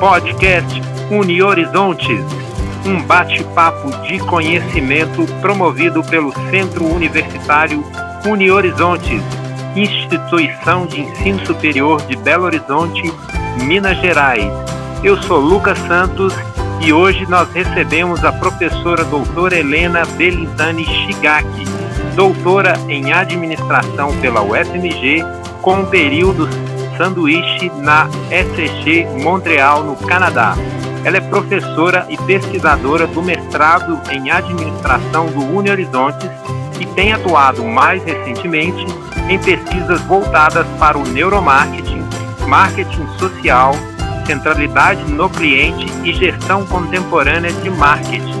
Podcast Uni Horizontes, um bate-papo de conhecimento promovido pelo Centro Universitário Uni Horizontes, instituição de ensino superior de Belo Horizonte, Minas Gerais. Eu sou Lucas Santos e hoje nós recebemos a professora doutora Helena Belintani Shigaki, doutora em administração pela UFMG, com período sanduíche na SG Montreal, no Canadá. Ela é professora e pesquisadora do mestrado em administração do Uni Horizontes e tem atuado mais recentemente em pesquisas voltadas para o neuromarketing, marketing social, centralidade no cliente e gestão contemporânea de marketing.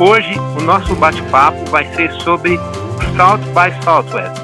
Hoje, o nosso bate-papo vai ser sobre South by Southwest,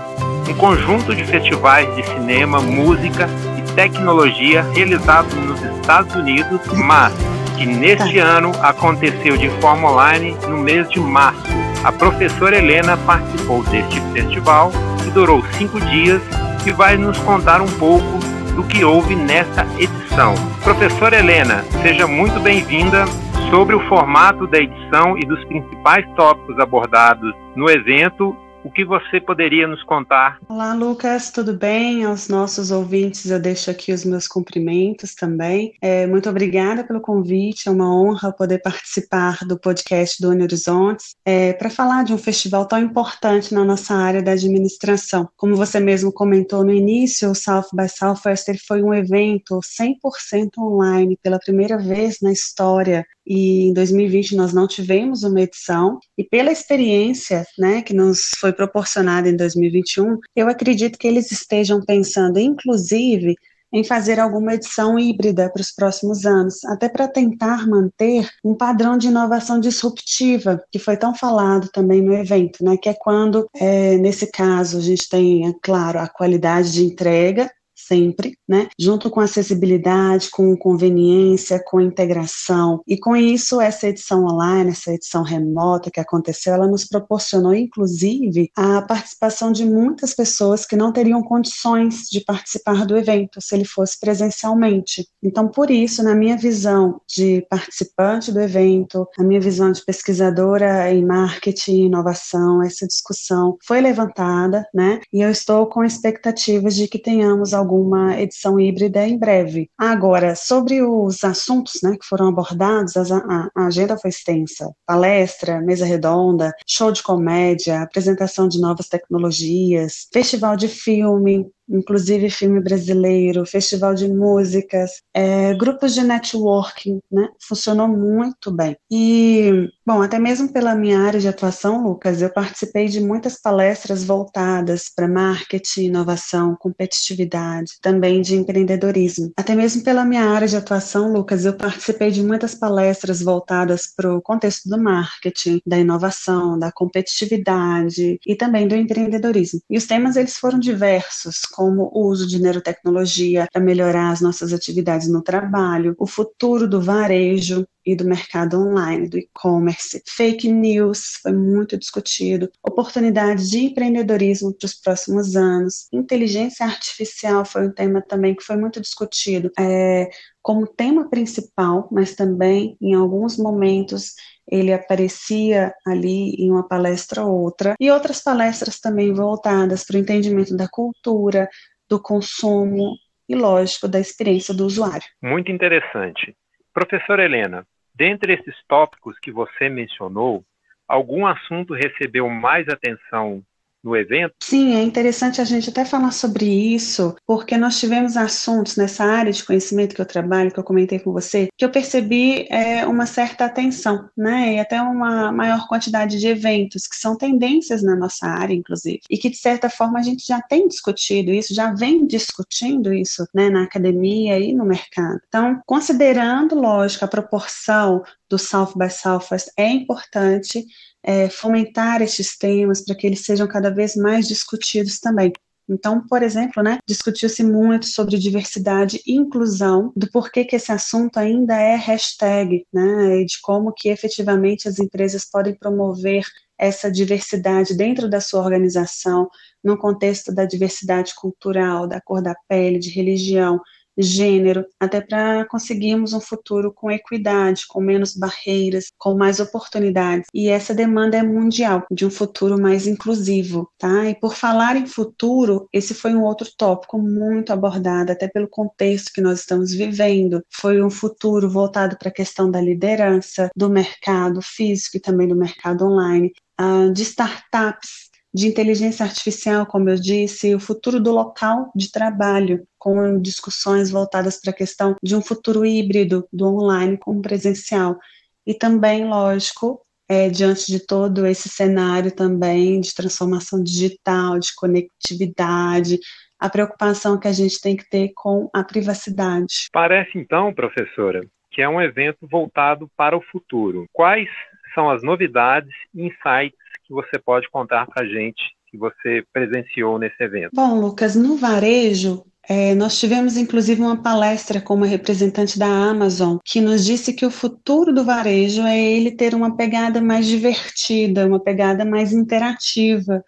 um conjunto de festivais de cinema, música e tecnologia realizados nos Estados Unidos, mas que neste tá. ano aconteceu de forma online no mês de março. A professora Helena participou deste festival, que durou cinco dias, e vai nos contar um pouco do que houve nesta edição. Professora Helena, seja muito bem-vinda. Sobre o formato da edição e dos principais tópicos abordados no evento, o que você poderia nos contar? Olá, Lucas, tudo bem? Aos nossos ouvintes, eu deixo aqui os meus cumprimentos também. É, muito obrigada pelo convite, é uma honra poder participar do podcast do Uni Horizontes é, para falar de um festival tão importante na nossa área da administração. Como você mesmo comentou no início, o South by Southwest foi um evento 100% online pela primeira vez na história e em 2020 nós não tivemos uma edição, e pela experiência né, que nos foi proporcionada em 2021, eu acredito que eles estejam pensando, inclusive, em fazer alguma edição híbrida para os próximos anos, até para tentar manter um padrão de inovação disruptiva, que foi tão falado também no evento, né? Que é quando, é, nesse caso, a gente tem, é claro, a qualidade de entrega, sempre, né? Junto com acessibilidade, com conveniência, com integração. E com isso, essa edição online, essa edição remota que aconteceu, ela nos proporcionou, inclusive, a participação de muitas pessoas que não teriam condições de participar do evento se ele fosse presencialmente. Então, por isso, na minha visão de participante do evento, a minha visão de pesquisadora em marketing inovação, essa discussão foi levantada, né? E eu estou com expectativas de que tenhamos algum uma edição híbrida em breve. Agora, sobre os assuntos né, que foram abordados, a, a agenda foi extensa: palestra, mesa redonda, show de comédia, apresentação de novas tecnologias, festival de filme, inclusive filme brasileiro, festival de músicas, é, grupos de networking, né? Funcionou muito bem. E, bom, até mesmo pela minha área de atuação, Lucas, eu participei de muitas palestras voltadas para marketing, inovação, competitividade, também de empreendedorismo. Até mesmo pela minha área de atuação, Lucas, eu participei de muitas palestras voltadas para o contexto do marketing, da inovação, da competitividade e também do empreendedorismo. E os temas eles foram diversos, como o uso de neurotecnologia para melhorar as nossas atividades no trabalho, o futuro do varejo, e do mercado online, do e-commerce. Fake news foi muito discutido, oportunidades de empreendedorismo para os próximos anos, inteligência artificial foi um tema também que foi muito discutido é, como tema principal, mas também em alguns momentos ele aparecia ali em uma palestra ou outra, e outras palestras também voltadas para o entendimento da cultura, do consumo e, lógico, da experiência do usuário. Muito interessante. Professora Helena, dentre esses tópicos que você mencionou, algum assunto recebeu mais atenção no evento? Sim, é interessante a gente até falar sobre isso, porque nós tivemos assuntos nessa área de conhecimento que eu trabalho, que eu comentei com você, que eu percebi é, uma certa atenção, né, e até uma maior quantidade de eventos, que são tendências na nossa área, inclusive, e que de certa forma a gente já tem discutido isso, já vem discutindo isso, né, na academia e no mercado. Então, considerando, lógico, a proporção do South by Southwest é importante é, fomentar estes temas para que eles sejam cada vez mais discutidos também. Então, por exemplo, né, discutiu-se muito sobre diversidade e inclusão, do porquê que esse assunto ainda é hashtag, né, e de como que efetivamente as empresas podem promover essa diversidade dentro da sua organização, no contexto da diversidade cultural, da cor da pele, de religião, gênero, até para conseguirmos um futuro com equidade, com menos barreiras, com mais oportunidades. E essa demanda é mundial, de um futuro mais inclusivo, tá? E por falar em futuro, esse foi um outro tópico muito abordado, até pelo contexto que nós estamos vivendo. Foi um futuro voltado para a questão da liderança, do mercado físico e também do mercado online, uh, de startups de inteligência artificial, como eu disse, o futuro do local de trabalho, com discussões voltadas para a questão de um futuro híbrido do online com o presencial. E também, lógico, é, diante de todo esse cenário também de transformação digital, de conectividade, a preocupação que a gente tem que ter com a privacidade. Parece então, professora, que é um evento voltado para o futuro. Quais são as novidades e insights que você pode contar para a gente que você presenciou nesse evento? Bom, Lucas, no varejo, é, nós tivemos inclusive uma palestra com uma representante da Amazon que nos disse que o futuro do varejo é ele ter uma pegada mais divertida, uma pegada mais interativa,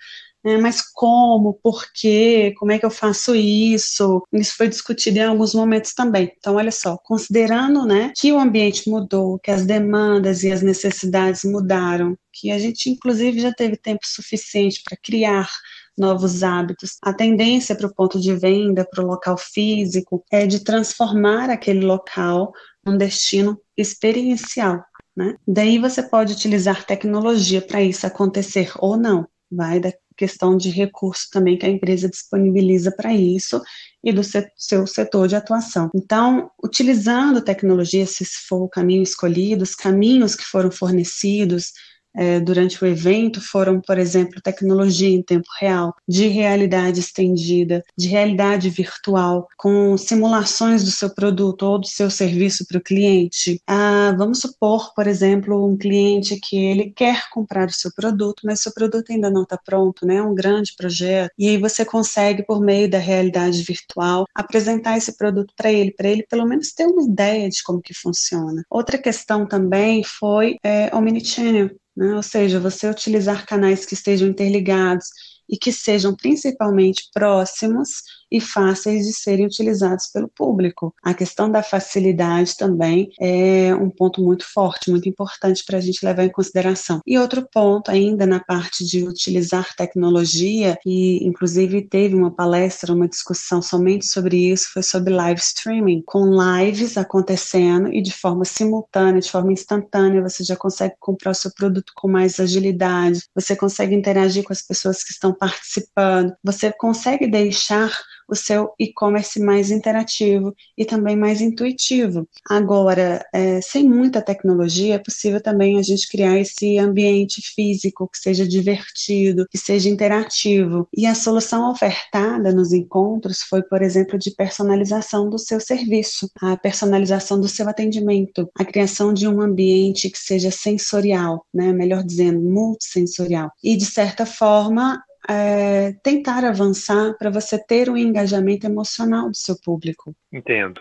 né, mas como, por quê, como é que eu faço isso? Isso foi discutido em alguns momentos também. Então, olha só, considerando né, que o ambiente mudou, que as demandas e as necessidades mudaram, que a gente, inclusive, já teve tempo suficiente para criar novos hábitos. A tendência para o ponto de venda, para o local físico, é de transformar aquele local num destino experiencial. Né? Daí você pode utilizar tecnologia para isso acontecer ou não. Vai da questão de recurso também que a empresa disponibiliza para isso e do seu setor de atuação. Então, utilizando tecnologia, se for o caminho escolhido, os caminhos que foram fornecidos, é, durante o evento foram, por exemplo, tecnologia em tempo real, de realidade estendida, de realidade virtual, com simulações do seu produto ou do seu serviço para o cliente. Ah, vamos supor, por exemplo, um cliente que ele quer comprar o seu produto, mas o seu produto ainda não está pronto, né? É um grande projeto. E aí você consegue, por meio da realidade virtual, apresentar esse produto para ele, para ele pelo menos ter uma ideia de como que funciona. Outra questão também foi é, omnichannel, né? ou seja, você utilizar canais que estejam interligados e que sejam principalmente próximos e fáceis de serem utilizados pelo público. A questão da facilidade também é um ponto muito forte, muito importante para a gente levar em consideração. E outro ponto ainda na parte de utilizar tecnologia, e inclusive teve uma palestra, uma discussão somente sobre isso, foi sobre live streaming, com lives acontecendo e de forma simultânea, de forma instantânea, você já consegue comprar o seu produto com mais agilidade, você consegue interagir com as pessoas que estão participando, você consegue deixar o seu e-commerce mais interativo e também mais intuitivo. Agora, é, sem muita tecnologia, é possível também a gente criar esse ambiente físico que seja divertido, que seja interativo. E a solução ofertada nos encontros foi, por exemplo, de personalização do seu serviço, a personalização do seu atendimento, a criação de um ambiente que seja sensorial, né, melhor dizendo, multissensorial. E, de certa forma, é, tentar avançar para você ter um engajamento emocional do seu público. Entendo.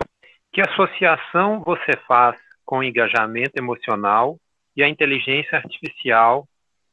Que associação você faz com o engajamento emocional e a inteligência artificial,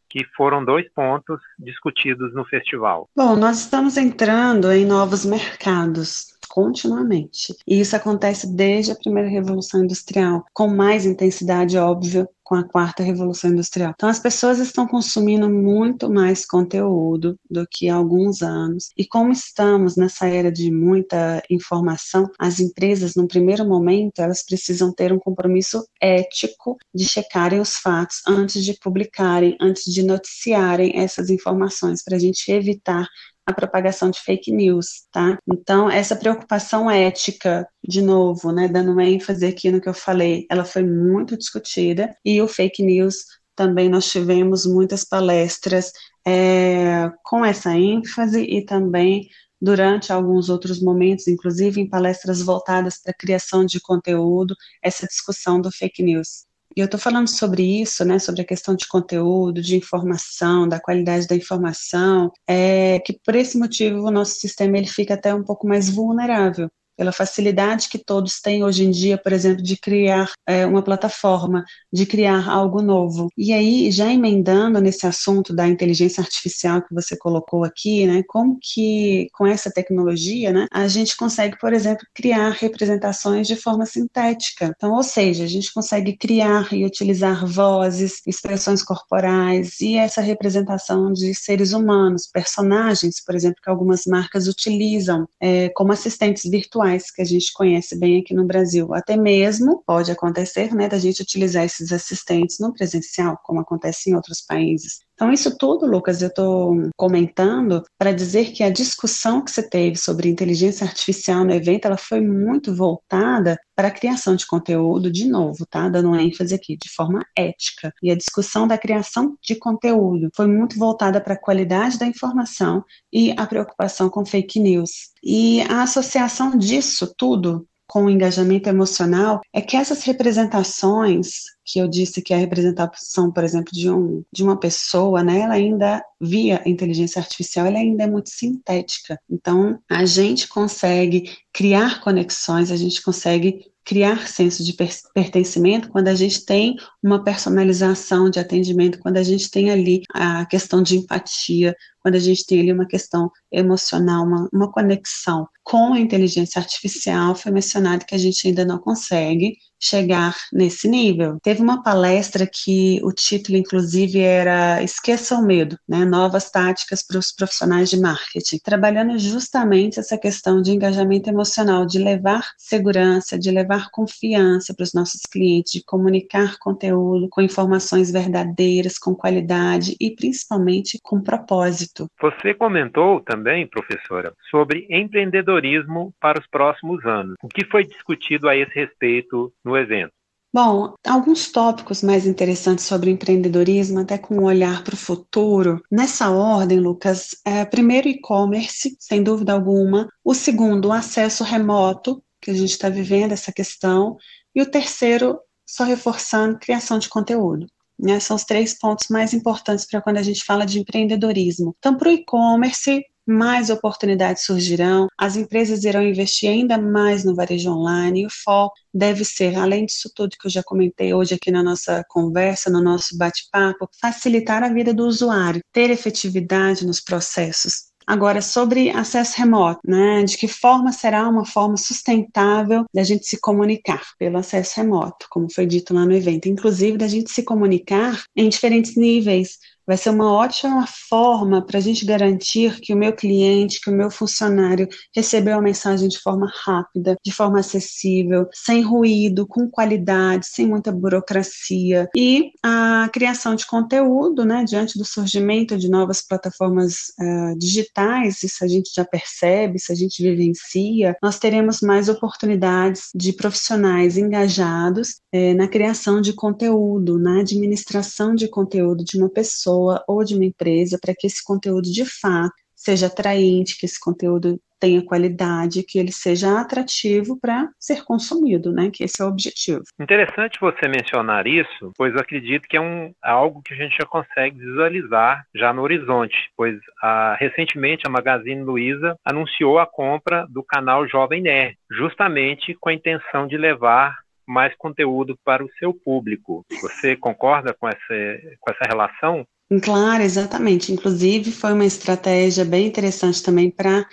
que foram dois pontos discutidos no festival? Bom, nós estamos entrando em novos mercados continuamente. E isso acontece desde a primeira revolução industrial, com mais intensidade, óbvio, com a quarta revolução industrial. Então, as pessoas estão consumindo muito mais conteúdo do que há alguns anos. E como estamos nessa era de muita informação, as empresas, no primeiro momento, elas precisam ter um compromisso ético de checarem os fatos antes de publicarem, antes de noticiarem essas informações, para a gente evitar a propagação de fake news, tá? Então, essa preocupação ética, de novo, né, dando ênfase aqui no que eu falei, ela foi muito discutida e o fake news também nós tivemos muitas palestras é, com essa ênfase e também durante alguns outros momentos, inclusive em palestras voltadas para a criação de conteúdo, essa discussão do fake news. E eu estou falando sobre isso, né, sobre a questão de conteúdo, de informação, da qualidade da informação, é que por esse motivo o nosso sistema ele fica até um pouco mais vulnerável. Pela facilidade que todos têm hoje em dia, por exemplo, de criar é, uma plataforma, de criar algo novo. E aí, já emendando nesse assunto da inteligência artificial que você colocou aqui, né, como que com essa tecnologia, né, a gente consegue, por exemplo, criar representações de forma sintética. Então, ou seja, a gente consegue criar e utilizar vozes, expressões corporais e essa representação de seres humanos, personagens, por exemplo, que algumas marcas utilizam é, como assistentes virtuais, que a gente conhece bem aqui no Brasil. Até mesmo pode acontecer, né, da gente utilizar esses assistentes no presencial, como acontece em outros países. Então, isso tudo, Lucas, eu estou comentando para dizer que a discussão que você teve sobre inteligência artificial no evento, ela foi muito voltada para a criação de conteúdo, de novo, tá? Dando ênfase aqui, de forma ética. E a discussão da criação de conteúdo foi muito voltada para a qualidade da informação e a preocupação com fake news. E a associação disso tudo com o engajamento emocional é que essas representações que eu disse que a representação, por exemplo, de, um, de uma pessoa, né, ela ainda, via inteligência artificial, ela ainda é muito sintética. Então, a gente consegue criar conexões, a gente consegue criar senso de pertencimento quando a gente tem uma personalização de atendimento, quando a gente tem ali a questão de empatia, quando a gente tem ali uma questão emocional, uma, uma conexão com a inteligência artificial, foi mencionado que a gente ainda não consegue chegar nesse nível. Teve uma palestra que o título, inclusive, era Esqueça o Medo, né? Novas táticas para os profissionais de marketing, trabalhando justamente essa questão de engajamento emocional, de levar segurança, de levar confiança para os nossos clientes, de comunicar conteúdo com informações verdadeiras, com qualidade e principalmente com propósito. Você comentou também, professora, sobre empreendedorismo para os próximos anos. O que foi discutido a esse respeito no evento? Bom, alguns tópicos mais interessantes sobre empreendedorismo, até com um olhar para o futuro. Nessa ordem, Lucas, é, primeiro e-commerce, sem dúvida alguma. O segundo, acesso remoto, que a gente está vivendo essa questão. E o terceiro, só reforçando, criação de conteúdo. Né? São os três pontos mais importantes para quando a gente fala de empreendedorismo. Então, para o e-commerce, mais oportunidades surgirão, as empresas irão investir ainda mais no varejo online e o foco deve ser, além disso tudo que eu já comentei hoje aqui na nossa conversa, no nosso bate-papo, facilitar a vida do usuário, ter efetividade nos processos. Agora, sobre acesso remoto, né? De que forma será uma forma sustentável da gente se comunicar pelo acesso remoto, como foi dito lá no evento, inclusive da gente se comunicar em diferentes níveis, vai ser uma ótima forma para a gente garantir que o meu cliente, que o meu funcionário recebeu a mensagem de forma rápida, de forma acessível, sem ruído, com qualidade, sem muita burocracia. E a criação de conteúdo, né, diante do surgimento de novas plataformas uh, digitais, isso a gente já percebe, isso a gente vivencia, nós teremos mais oportunidades de profissionais engajados eh, na criação de conteúdo, na administração de conteúdo de uma pessoa pessoa ou de uma empresa para que esse conteúdo de fato seja atraente, que esse conteúdo tenha qualidade, que ele seja atrativo para ser consumido, né? Que esse é o objetivo. Interessante você mencionar isso, pois acredito que é um algo que a gente já consegue visualizar já no horizonte, pois a, recentemente a Magazine Luiza anunciou a compra do canal Jovem Nerd, justamente com a intenção de levar mais conteúdo para o seu público. Você concorda com essa, com essa relação? Claro, exatamente. Inclusive, foi uma estratégia bem interessante também para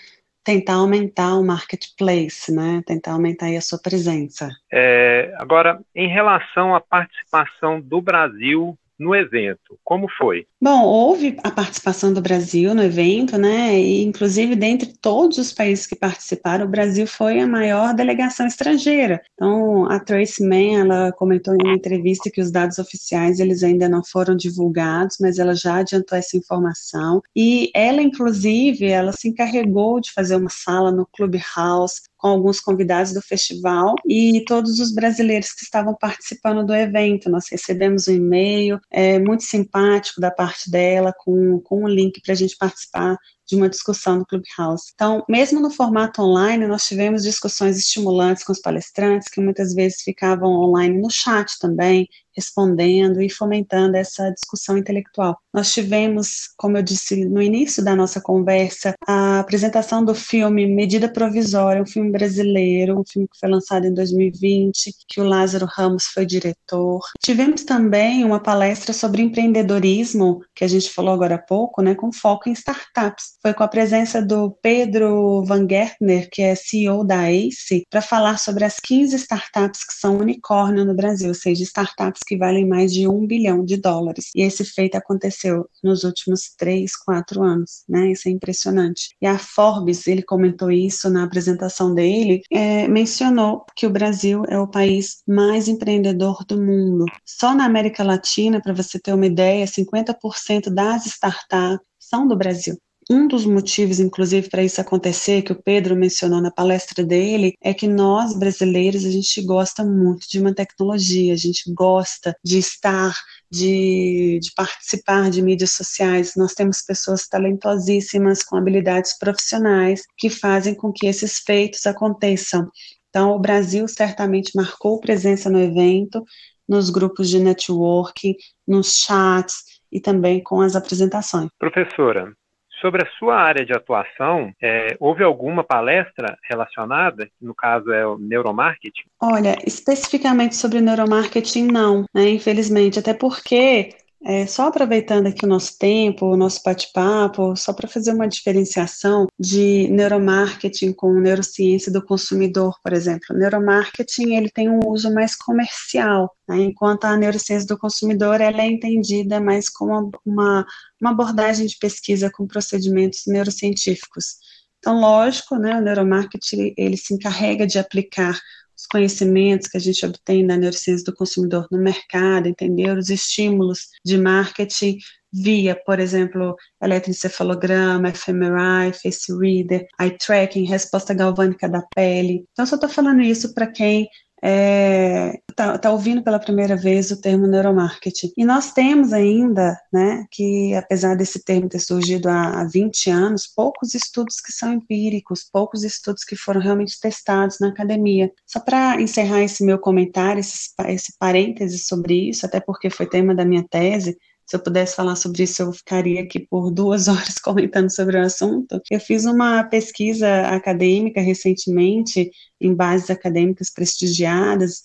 tentar aumentar o marketplace, né? Tentar aumentar a sua presença. É, agora, em relação à participação do Brasil no evento. Como foi? Bom, houve a participação do Brasil no evento, né? E inclusive dentre todos os países que participaram, o Brasil foi a maior delegação estrangeira. Então, a Tracy Mann, ela comentou em uma entrevista que os dados oficiais eles ainda não foram divulgados, mas ela já adiantou essa informação. E ela, inclusive, ela se encarregou de fazer uma sala no Clubhouse com alguns convidados do festival e todos os brasileiros que estavam participando do evento. Nós recebemos um e-mail é, muito simpático da parte dela, com, com um link para a gente participar de uma discussão no Clubhouse. Então, mesmo no formato online, nós tivemos discussões estimulantes com os palestrantes, que muitas vezes ficavam online no chat também, respondendo e fomentando essa discussão intelectual. Nós tivemos, como eu disse no início da nossa conversa, a apresentação do filme Medida Provisória, um filme brasileiro, um filme que foi lançado em 2020, que o Lázaro Ramos foi diretor. Tivemos também uma palestra sobre empreendedorismo, que a gente falou agora há pouco, né, com foco em startups. Foi com a presença do Pedro Van Gertner, que é CEO da ACE, para falar sobre as 15 startups que são unicórnio no Brasil, ou seja, startups que valem mais de um bilhão de dólares. E esse feito aconteceu nos últimos três, quatro anos, né? Isso é impressionante. E a Forbes, ele comentou isso na apresentação dele, é, mencionou que o Brasil é o país mais empreendedor do mundo. Só na América Latina, para você ter uma ideia, 50% das startups são do Brasil. Um dos motivos, inclusive, para isso acontecer, que o Pedro mencionou na palestra dele, é que nós, brasileiros, a gente gosta muito de uma tecnologia, a gente gosta de estar, de, de participar de mídias sociais. Nós temos pessoas talentosíssimas, com habilidades profissionais, que fazem com que esses feitos aconteçam. Então, o Brasil certamente marcou presença no evento, nos grupos de networking, nos chats e também com as apresentações. Professora, Sobre a sua área de atuação, é, houve alguma palestra relacionada? No caso é o neuromarketing? Olha, especificamente sobre neuromarketing, não, né, infelizmente, até porque é, só aproveitando aqui o nosso tempo, o nosso bate-papo, só para fazer uma diferenciação de neuromarketing com neurociência do consumidor, por exemplo. O neuromarketing ele tem um uso mais comercial, né, enquanto a neurociência do consumidor ela é entendida mais como uma, uma abordagem de pesquisa com procedimentos neurocientíficos. Então, lógico, né, o neuromarketing ele se encarrega de aplicar os conhecimentos que a gente obtém da neurociência do consumidor no mercado, entender os estímulos de marketing via, por exemplo, eletroencefalograma, fMRI, face reader, eye tracking, resposta galvânica da pele. Então, só estou falando isso para quem é, tá, tá, ouvindo pela primeira vez o termo neuromarketing. E nós temos ainda, né, que apesar desse termo ter surgido há, há 20 anos, poucos estudos que são empíricos, poucos estudos que foram realmente testados na academia. Só para encerrar esse meu comentário, esse, esse parêntese sobre isso, até porque foi tema da minha tese, se eu pudesse falar sobre isso, eu ficaria aqui por duas horas comentando sobre o assunto. Eu fiz uma pesquisa acadêmica recentemente, em bases acadêmicas prestigiadas,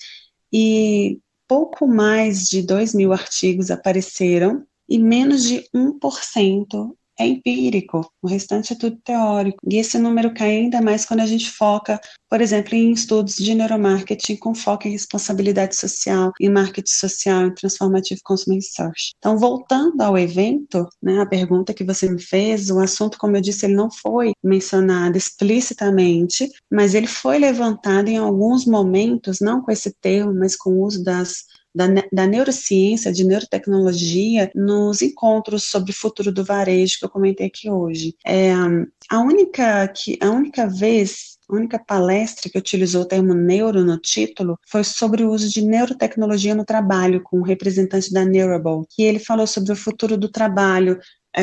e pouco mais de 2 mil artigos apareceram e menos de 1% é empírico, o restante é tudo teórico. E esse número cai ainda mais quando a gente foca, por exemplo, em estudos de neuromarketing com foco em responsabilidade social, em marketing social, em transformative consumer research. Então, voltando ao evento, né, a pergunta que você me fez, o assunto, como eu disse, ele não foi mencionado explicitamente, mas ele foi levantado em alguns momentos, não com esse termo, mas com o uso das da, da neurociência, de neurotecnologia, nos encontros sobre o futuro do varejo que eu comentei aqui hoje. É, a, única que, a única vez a única palestra que utilizou o termo neuro no título foi sobre o uso de neurotecnologia no trabalho, com um representante da Neurable, que ele falou sobre o futuro do trabalho, é,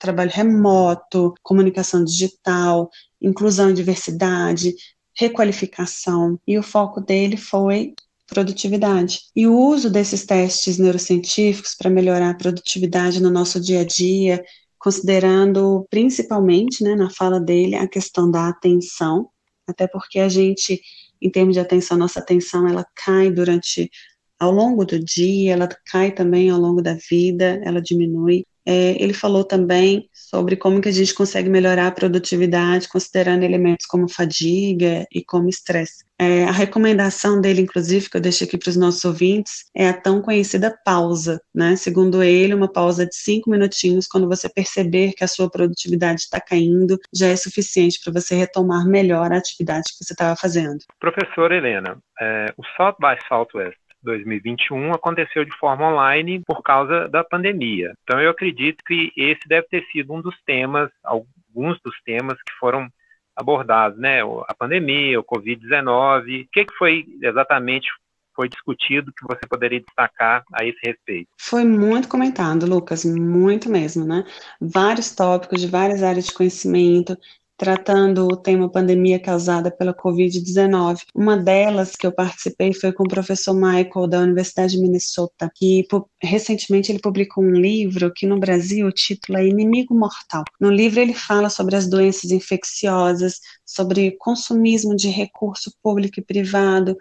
trabalho remoto, comunicação digital, inclusão e diversidade, requalificação, e o foco dele foi produtividade. E o uso desses testes neurocientíficos para melhorar a produtividade no nosso dia a dia, considerando principalmente, né, na fala dele, a questão da atenção, até porque a gente, em termos de atenção, nossa atenção ela cai durante ao longo do dia, ela cai também ao longo da vida, ela diminui. É, ele falou também sobre como que a gente consegue melhorar a produtividade considerando elementos como fadiga e como estresse. É, a recomendação dele, inclusive, que eu deixei aqui para os nossos ouvintes, é a tão conhecida pausa, né? Segundo ele, uma pausa de cinco minutinhos, quando você perceber que a sua produtividade está caindo, já é suficiente para você retomar melhor a atividade que você estava fazendo. Professora Helena, é, o South by Southwest 2021 aconteceu de forma online por causa da pandemia. Então eu acredito que esse deve ter sido um dos temas, alguns dos temas que foram abordados, né? A pandemia, o Covid-19. O que, que foi exatamente foi discutido que você poderia destacar a esse respeito? Foi muito comentado, Lucas, muito mesmo, né? Vários tópicos de várias áreas de conhecimento, tratando o tema pandemia causada pela Covid-19. Uma delas que eu participei foi com o professor Michael, da Universidade de Minnesota, que recentemente ele publicou um livro que no Brasil o título é Inimigo Mortal. No livro ele fala sobre as doenças infecciosas, sobre consumismo de recurso público e privado,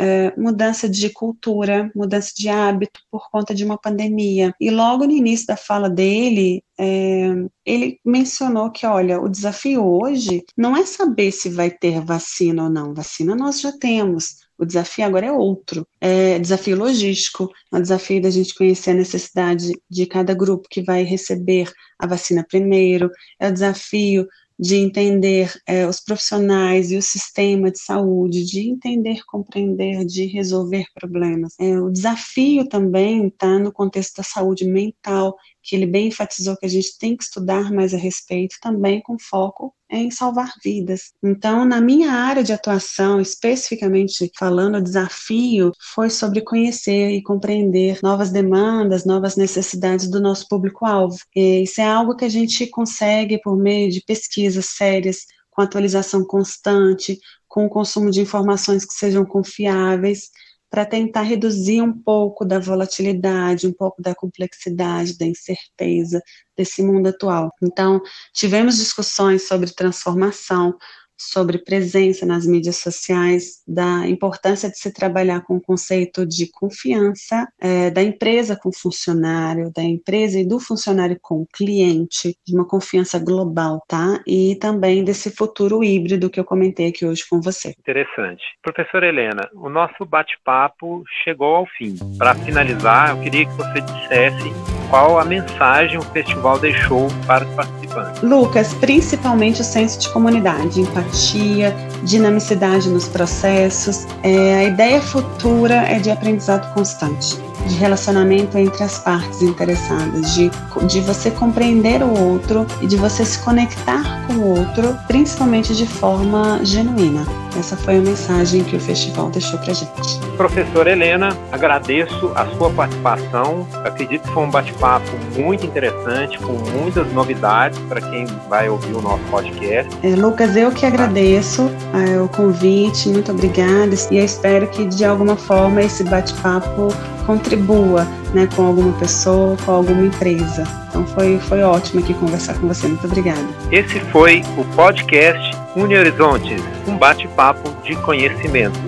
é, mudança de cultura, mudança de hábito por conta de uma pandemia. E logo no início da fala dele, é, ele mencionou que, olha, o desafio hoje não é saber se vai ter vacina ou não. Vacina nós já temos. O desafio agora é outro. É desafio logístico, é desafio da gente conhecer a necessidade de cada grupo que vai receber a vacina primeiro, é o desafio de entender é, os profissionais e o sistema de saúde, de entender, compreender, de resolver problemas. É, o desafio também está no contexto da saúde mental, que ele bem enfatizou que a gente tem que estudar mais a respeito, também com foco em salvar vidas. Então, na minha área de atuação, especificamente falando, o desafio foi sobre conhecer e compreender novas demandas, novas necessidades do nosso público-alvo. Isso é algo que a gente consegue por meio de pesquisas sérias, com atualização constante, com o consumo de informações que sejam confiáveis para tentar reduzir um pouco da volatilidade, um pouco da complexidade, da incerteza desse mundo atual. Então, tivemos discussões sobre transformação, sobre presença nas mídias sociais, da importância de se trabalhar com o conceito de confiança é, da empresa com o funcionário, da empresa e do funcionário com o cliente, de uma confiança global, tá? E também desse futuro híbrido que eu comentei aqui hoje com você. Interessante. Professora Helena, o nosso bate-papo chegou ao fim. Para finalizar, eu queria que você dissesse qual a mensagem o festival deixou para os participantes. Lucas, principalmente o senso de comunidade, empatia, dinamicidade nos processos. É, a ideia futura é de aprendizado constante, de relacionamento entre as partes interessadas, de, de você compreender o outro e de você se conectar com o outro, principalmente de forma genuína. Essa foi a mensagem que o festival deixou para gente. Professora Helena, agradeço a sua participação. Acredito que foi um bate-papo muito interessante, com muitas novidades para quem vai ouvir o nosso podcast. É, Lucas, eu que agradeço é, o convite, muito obrigada e espero que de alguma forma esse bate-papo contribua né, com alguma pessoa, com alguma empresa. Então foi, foi ótimo aqui conversar com você. Muito obrigada. Esse foi o podcast Uni Horizontes, um bate-papo de conhecimento.